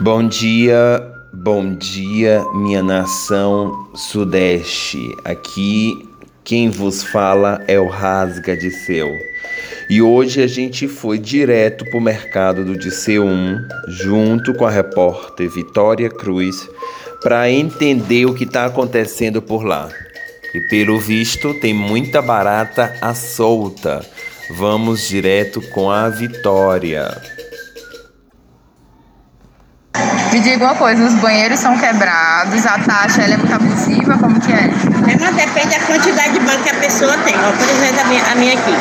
Bom dia, bom dia, minha nação sudeste. Aqui quem vos fala é o Rasga de Seu. E hoje a gente foi direto para o mercado do Diceu 1, junto com a repórter Vitória Cruz, para entender o que está acontecendo por lá. E pelo visto tem muita barata à solta. Vamos direto com a Vitória. Me diga uma coisa, os banheiros são quebrados, a taxa ela é muito abusiva, como que é? É, mas depende da quantidade de banco que a pessoa tem. Ó, por exemplo, a minha, a minha aqui.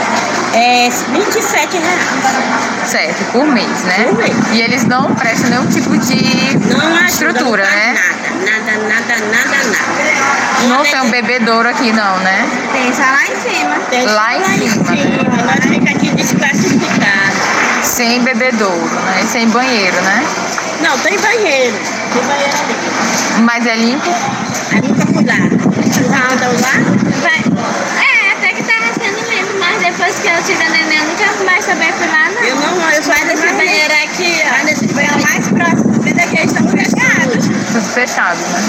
É 27 reais. Certo, por mês, né? Por mês. E eles não prestam nenhum tipo de Não estrutura, né? Nada, nada, nada, nada, nada. Não tem um bebedouro aqui não, né? Tem só lá em cima. Tem só Lá em cima, né? Nós fica aqui desclassificado. Sem bebedouro, né? Sem banheiro, né? Não, tem banheiro. Tem banheiro ali. Mas é limpo? Ali pra cuidar. Já andam lá? É, até que tava sendo mesmo, mas depois que eu tive a neném, eu nunca mais também fui lá, não. Eu não, eu só Mas esse banheiro aqui, Mas nesse banheiro mais próximo, daqui eles estão fechados. Tudo fechado, né?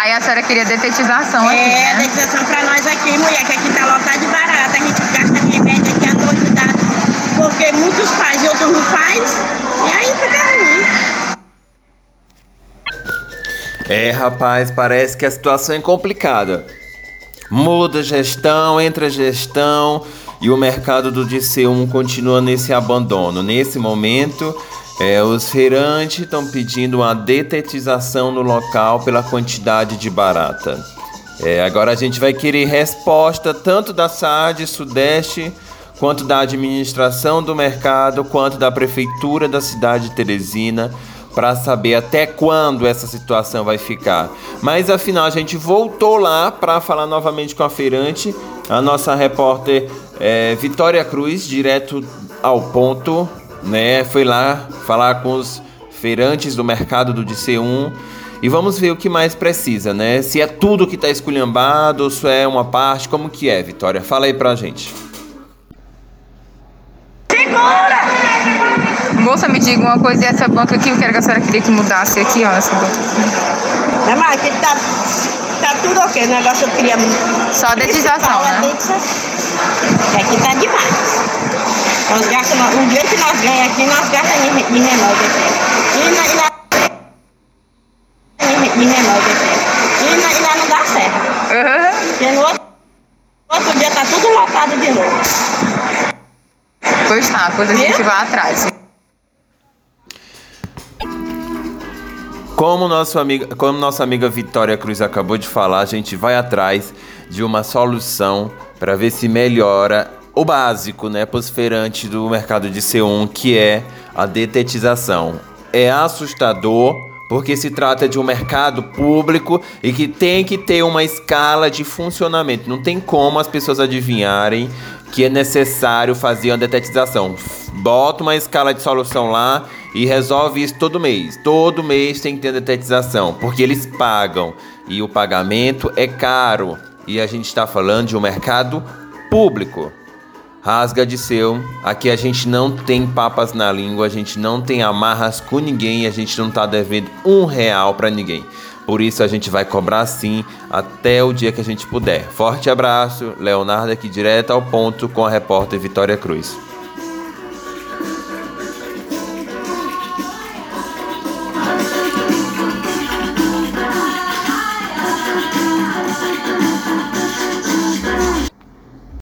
Aí a senhora queria detetização aqui, É, né? declaração pra nós aqui, mulher, que aqui tá lotado de barata. A gente gasta remédio aqui à noite, dá. Porque muitos fazem e outros não fazem. E aí fica ruim. É, rapaz, parece que a situação é complicada. Muda gestão, entra gestão e o mercado do DC1 continua nesse abandono. Nesse momento, é, os feirantes estão pedindo uma detetização no local pela quantidade de barata. É, agora a gente vai querer resposta tanto da SAD Sudeste, quanto da administração do mercado, quanto da prefeitura da cidade de Teresina, para saber até quando essa situação vai ficar. Mas afinal a gente voltou lá para falar novamente com a feirante, a nossa repórter é, Vitória Cruz, direto ao ponto, né? Foi lá falar com os feirantes do mercado do DC1 e vamos ver o que mais precisa, né? Se é tudo que tá esculhambado ou se é uma parte, como que é, Vitória? Fala aí pra gente. Moça, me diga uma coisa, e essa banca aqui, eu quero que a senhora queria que mudasse aqui, ó, essa banca aqui. Né, mas aqui tá, tá tudo ok. O negócio eu queria. Só a detização, É né? Que aqui tá demais. Nós gastamos, o dinheiro que nós ganhamos aqui, nós gastamos em, em remédio aqui. E na, e na, em, em remédio aqui. E, na, e lá não dá certo. Aham. Porque no outro, outro dia tá tudo lotado de novo. Pois tá, depois a gente vai atrás. Como, nosso amiga, como nossa amiga Vitória Cruz acabou de falar, a gente vai atrás de uma solução para ver se melhora o básico, né, feirantes do mercado de C1, que é a detetização. É assustador porque se trata de um mercado público e que tem que ter uma escala de funcionamento. Não tem como as pessoas adivinharem que é necessário fazer uma detetização. Bota uma escala de solução lá e resolve isso todo mês. Todo mês tem que ter detetização, porque eles pagam e o pagamento é caro. E a gente está falando de um mercado público. Rasga de seu. Aqui a gente não tem papas na língua, a gente não tem amarras com ninguém, a gente não tá devendo um real para ninguém. Por isso a gente vai cobrar sim até o dia que a gente puder. Forte abraço, Leonardo aqui direto ao ponto com a repórter Vitória Cruz.